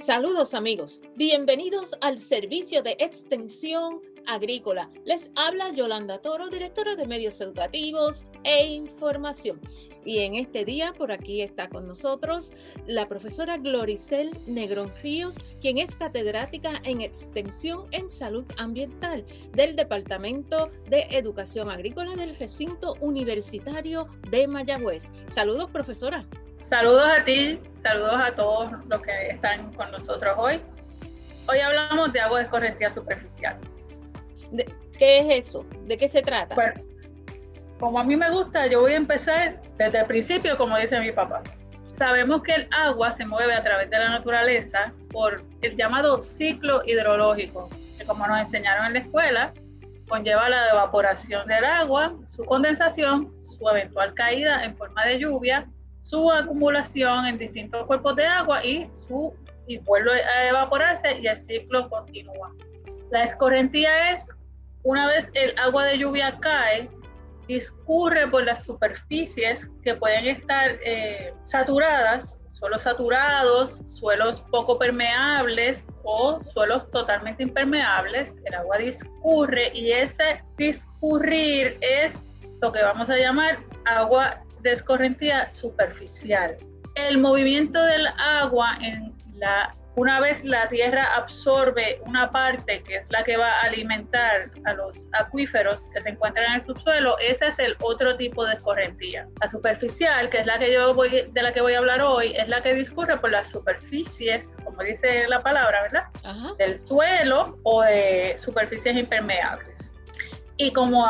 Saludos amigos, bienvenidos al servicio de extensión agrícola. Les habla Yolanda Toro, directora de medios educativos e información. Y en este día por aquí está con nosotros la profesora Gloricel Negrón Ríos, quien es catedrática en extensión en salud ambiental del Departamento de Educación Agrícola del recinto universitario de Mayagüez. Saludos profesora. Saludos a ti, saludos a todos los que están con nosotros hoy. Hoy hablamos de agua de escorrentía superficial. ¿Qué es eso? ¿De qué se trata? Bueno, como a mí me gusta, yo voy a empezar desde el principio, como dice mi papá. Sabemos que el agua se mueve a través de la naturaleza por el llamado ciclo hidrológico, que como nos enseñaron en la escuela, conlleva la evaporación del agua, su condensación, su eventual caída en forma de lluvia su acumulación en distintos cuerpos de agua y, su, y vuelve a evaporarse y el ciclo continúa. La escorrentía es, una vez el agua de lluvia cae, discurre por las superficies que pueden estar eh, saturadas, suelos saturados, suelos poco permeables o suelos totalmente impermeables. El agua discurre y ese discurrir es lo que vamos a llamar agua de escorrentía superficial. El movimiento del agua en la una vez la tierra absorbe una parte que es la que va a alimentar a los acuíferos que se encuentran en el subsuelo, ese es el otro tipo de escorrentía. La superficial, que es la que yo voy, de la que voy a hablar hoy, es la que discurre por las superficies, como dice la palabra, ¿verdad? Del suelo o de superficies impermeables. Y como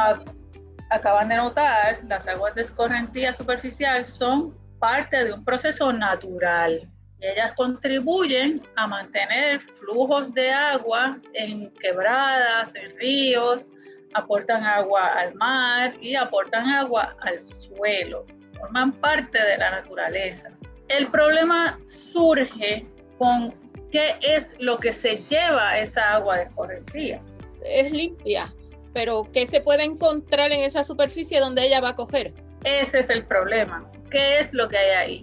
acaban de notar, las aguas de escorrentía superficial son parte de un proceso natural. Y ellas contribuyen a mantener flujos de agua en quebradas, en ríos, aportan agua al mar y aportan agua al suelo. Forman parte de la naturaleza. El problema surge con qué es lo que se lleva esa agua de escorrentía. Es limpia, pero ¿qué se puede encontrar en esa superficie donde ella va a coger? Ese es el problema. ¿Qué es lo que hay ahí?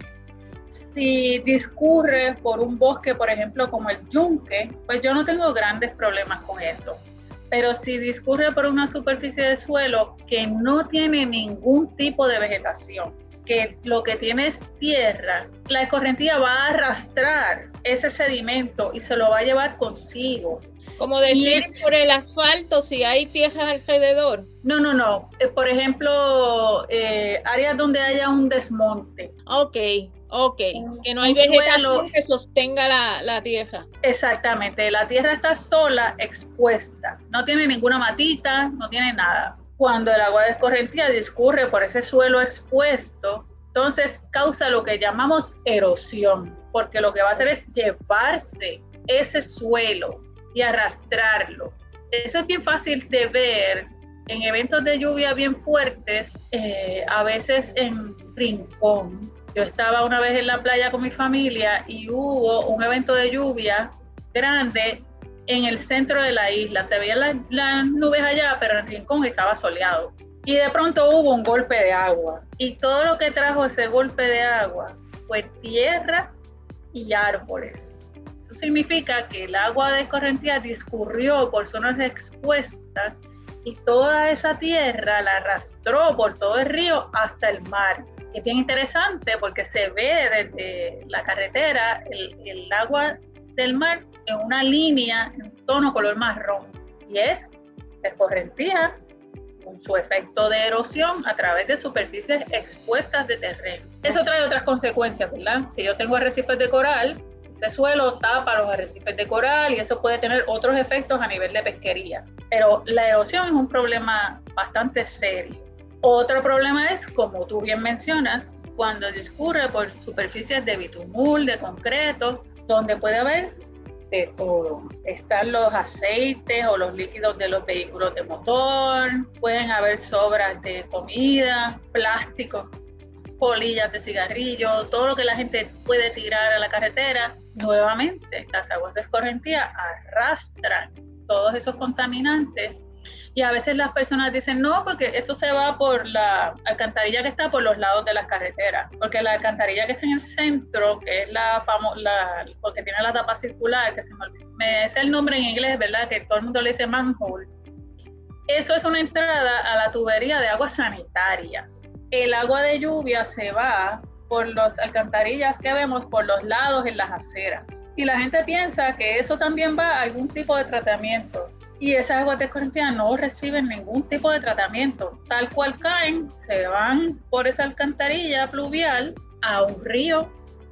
Si discurre por un bosque, por ejemplo, como el yunque, pues yo no tengo grandes problemas con eso. Pero si discurre por una superficie de suelo que no tiene ningún tipo de vegetación, que lo que tiene es tierra, la escorrentía va a arrastrar ese sedimento y se lo va a llevar consigo. Como decir por el asfalto, si hay tierra alrededor. No, no, no. Eh, por ejemplo, eh, áreas donde haya un desmonte. Ok, ok. que no hay vegetación que sostenga la, la, tierra. Exactamente. La tierra está sola, expuesta. No tiene ninguna matita, no tiene nada. Cuando el agua de escorrentía discurre por ese suelo expuesto, entonces causa lo que llamamos erosión, porque lo que va a hacer es llevarse ese suelo y arrastrarlo. Eso es bien fácil de ver en eventos de lluvia bien fuertes, eh, a veces en Rincón. Yo estaba una vez en la playa con mi familia y hubo un evento de lluvia grande en el centro de la isla. Se veían las, nubes allá, pero en Rincón estaba soleado. Y de pronto hubo un golpe de agua. Y todo lo que trajo ese golpe de agua fue tierra y árboles significa que el agua de escorrentía discurrió por zonas expuestas y toda esa tierra la arrastró por todo el río hasta el mar. Es bien interesante porque se ve desde la carretera el, agua del mar en una línea en tono color marrón y es escorrentía con su efecto de erosión a través de superficies expuestas de terreno. Eso trae otras consecuencias, ¿verdad? Si yo tengo arrecifes de coral, ese suelo tapa los arrecifes de coral y eso puede tener otros efectos a nivel de pesquería. Pero la erosión es un problema bastante serio. Otro problema es, como tú bien mencionas, cuando discurre por superficies de bitumul, de concreto, donde puede haber de todo. Están los aceites o los líquidos de los vehículos de motor, pueden haber sobras de comida, plásticos, polillas de cigarrillo, todo lo que la gente puede tirar a la carretera nuevamente las aguas de escorrentía arrastran todos esos contaminantes Y a veces las personas dicen, no, porque eso se va por la alcantarilla que está por los lados de las carreteras, porque la alcantarilla que está en el centro, que es la, la porque tiene la tapa circular, que se me olvidó, me es el nombre en inglés, ¿verdad? Que todo el mundo le dice manhole. Eso es una entrada a la tubería de aguas sanitarias. El agua de lluvia se va por las alcantarillas que vemos por los lados en las aceras. Y la gente piensa que eso también va a algún tipo de tratamiento. Y esas aguas de corriente no reciben ningún tipo de tratamiento. Tal cual caen, se van por esa alcantarilla pluvial a un río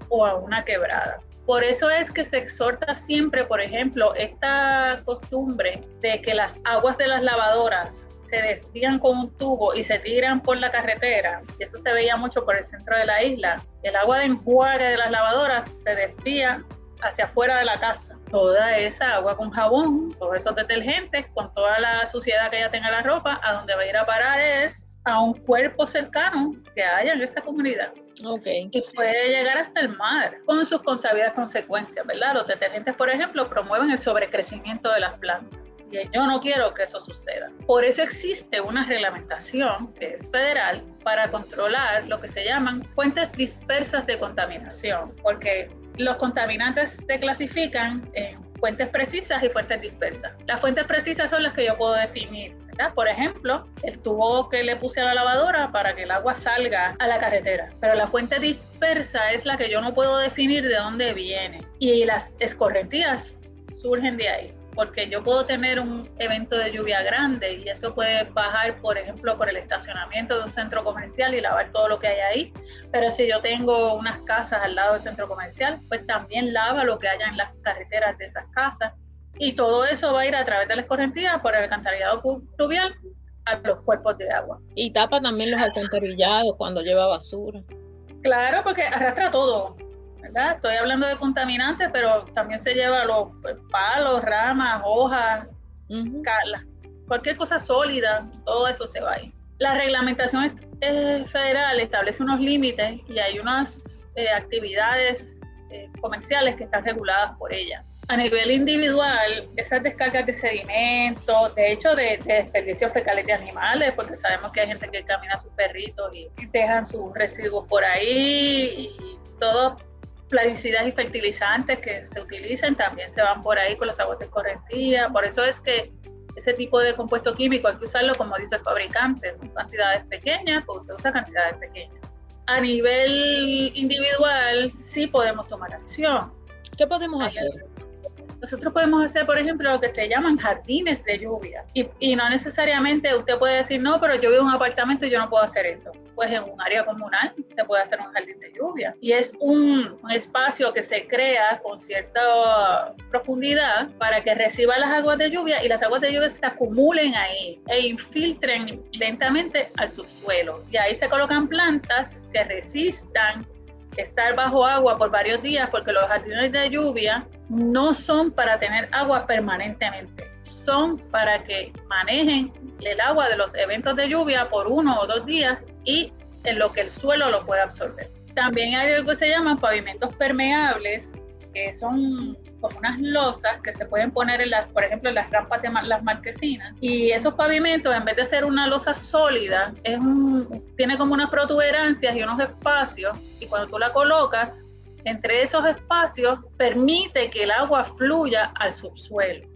o a una quebrada. Por eso es que se exhorta siempre, por ejemplo, esta costumbre de que las aguas de las lavadoras se desvían con un tubo y se tiran por la carretera, eso se veía mucho por el centro de la isla, el agua de enjuague de las lavadoras se desvía hacia afuera de la casa. Toda esa agua con jabón, todos esos detergentes, con toda la suciedad que ella tenga la ropa, a donde va a ir a parar es a un cuerpo cercano que haya en esa comunidad. Okay. Y puede llegar hasta el mar con sus consabidas consecuencias, ¿verdad? Los detergentes, por ejemplo, promueven el sobrecrecimiento de las plantas yo no quiero que eso suceda. Por eso existe una reglamentación que es federal para controlar lo que se llaman fuentes dispersas de contaminación, porque los contaminantes se clasifican en fuentes precisas y fuentes dispersas. Las fuentes precisas son las que yo puedo definir. Por ejemplo, el tubo que le puse a la lavadora para que el agua salga a la carretera. Pero la fuente dispersa es la que yo no puedo definir de dónde viene. Y las escorrentías surgen de ahí porque yo puedo tener un evento de lluvia grande y eso puede bajar, por ejemplo, por el estacionamiento de un centro comercial y lavar todo lo que hay ahí. Pero si yo tengo unas casas al lado del centro comercial, pues también lava lo que haya en las carreteras de esas casas. Y todo eso va a ir a través de la escorrentía por el alcantarillado pluvial a los cuerpos de agua. Y tapa también los alcantarillados cuando lleva basura. Claro, porque arrastra todo. Estoy hablando de contaminantes, pero también se lleva los palos, ramas, hojas, cualquier cosa sólida, todo eso se va ahí. La reglamentación federal establece unos límites y hay unas eh, actividades eh, comerciales que están reguladas por ella. A nivel individual, esas descargas de sedimentos, de hecho de, de, desperdicios fecales de animales, porque sabemos que hay gente que camina sus perritos y dejan sus residuos por ahí y todo plaguicidas y fertilizantes que se utilizan también se van por ahí con las aguas de correntía. Por eso es que ese tipo de compuesto químico hay que usarlo como dice el fabricante, son cantidades pequeñas, pues usted usa cantidades pequeñas. A nivel individual sí podemos tomar acción. ¿Qué podemos hacer? Nosotros podemos hacer, por ejemplo, lo que se llaman jardines de lluvia. Y, no necesariamente usted puede decir, no, pero yo vivo en un apartamento y yo no puedo hacer eso. Pues en un área comunal se puede hacer un jardín de lluvia. Y es un, un espacio que se crea con cierta profundidad para que reciba las aguas de lluvia y las aguas de lluvia se acumulen ahí e infiltren lentamente al subsuelo. Y ahí se colocan plantas que resistan estar bajo agua por varios días porque los jardines de lluvia no son para tener agua permanentemente, son para que manejen el agua de los eventos de lluvia por uno o dos días y en lo que el suelo lo puede absorber. También hay algo que se llaman pavimentos permeables, que son como unas losas que se pueden poner en las, por ejemplo, en las rampas de las marquesinas. Y esos pavimentos, en vez de ser una losa sólida, es un, tiene como unas protuberancias y unos espacios. Y cuando tú la colocas, entre esos espacios permite que el agua fluya al subsuelo.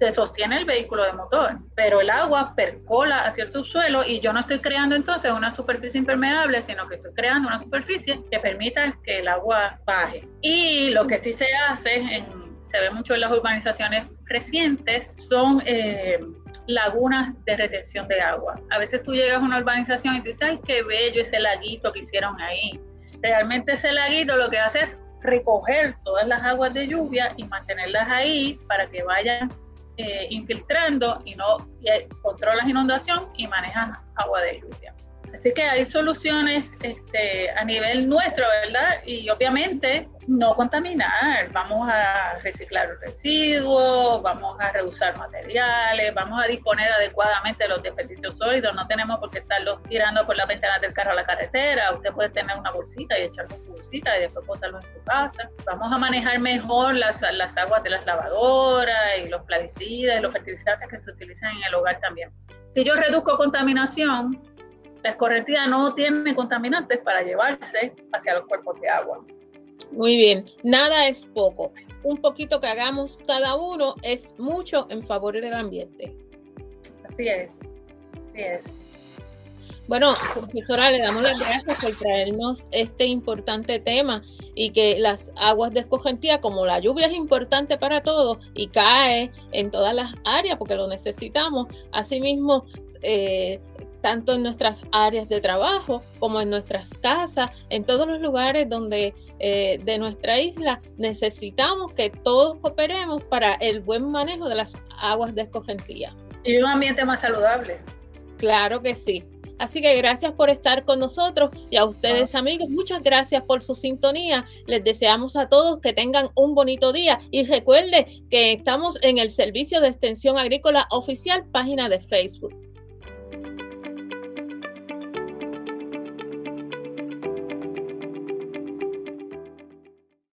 Te sostiene el vehículo de motor, pero el agua percola hacia el subsuelo y yo no estoy creando entonces una superficie impermeable, sino que estoy creando una superficie que permita que el agua baje. Y lo que sí se hace, se ve mucho en las urbanizaciones recientes, son eh, lagunas de retención de agua. A veces tú llegas a una urbanización y tú dices, ay, qué bello ese laguito que hicieron ahí Realmente ese laguito lo que hace es recoger todas las aguas de lluvia y mantenerlas ahí para que vayan eh, infiltrando y no y eh, controlas inundación y manejas agua de lluvia. Así que hay soluciones este, a nivel nuestro, ¿verdad? Y obviamente no contaminar, vamos a reciclar residuos, vamos a reusar materiales, vamos a disponer adecuadamente de los desperdicios sólidos, no tenemos por qué estarlos tirando por la ventana del carro a la carretera, usted puede tener una bolsita y echarlo en su bolsita y después botarlo en su casa. Vamos a manejar mejor las, las aguas de las lavadoras y los plaguicidas los fertilizantes que se utilizan en el hogar también. Si yo reduzco contaminación, la escorrentía no tiene contaminantes para llevarse hacia los cuerpos de agua. Muy bien, nada es poco. Un poquito que hagamos cada uno es mucho en favor del ambiente. Así es, así es. Bueno, profesora, le damos las gracias por traernos este importante tema y que las aguas de escogentía, como la lluvia es importante para todos y cae en todas las áreas porque lo necesitamos, asimismo eh, tanto en nuestras áreas de trabajo como en nuestras casas, en todos los lugares donde eh, de nuestra isla necesitamos que todos cooperemos para el buen manejo de las aguas de escogentía. Y un ambiente más saludable. Claro que sí. Así que gracias por estar con nosotros y a ustedes amigos, muchas gracias por su sintonía. Les deseamos a todos que tengan un bonito día y recuerde que estamos en el Servicio de Extensión Agrícola Oficial, página de Facebook.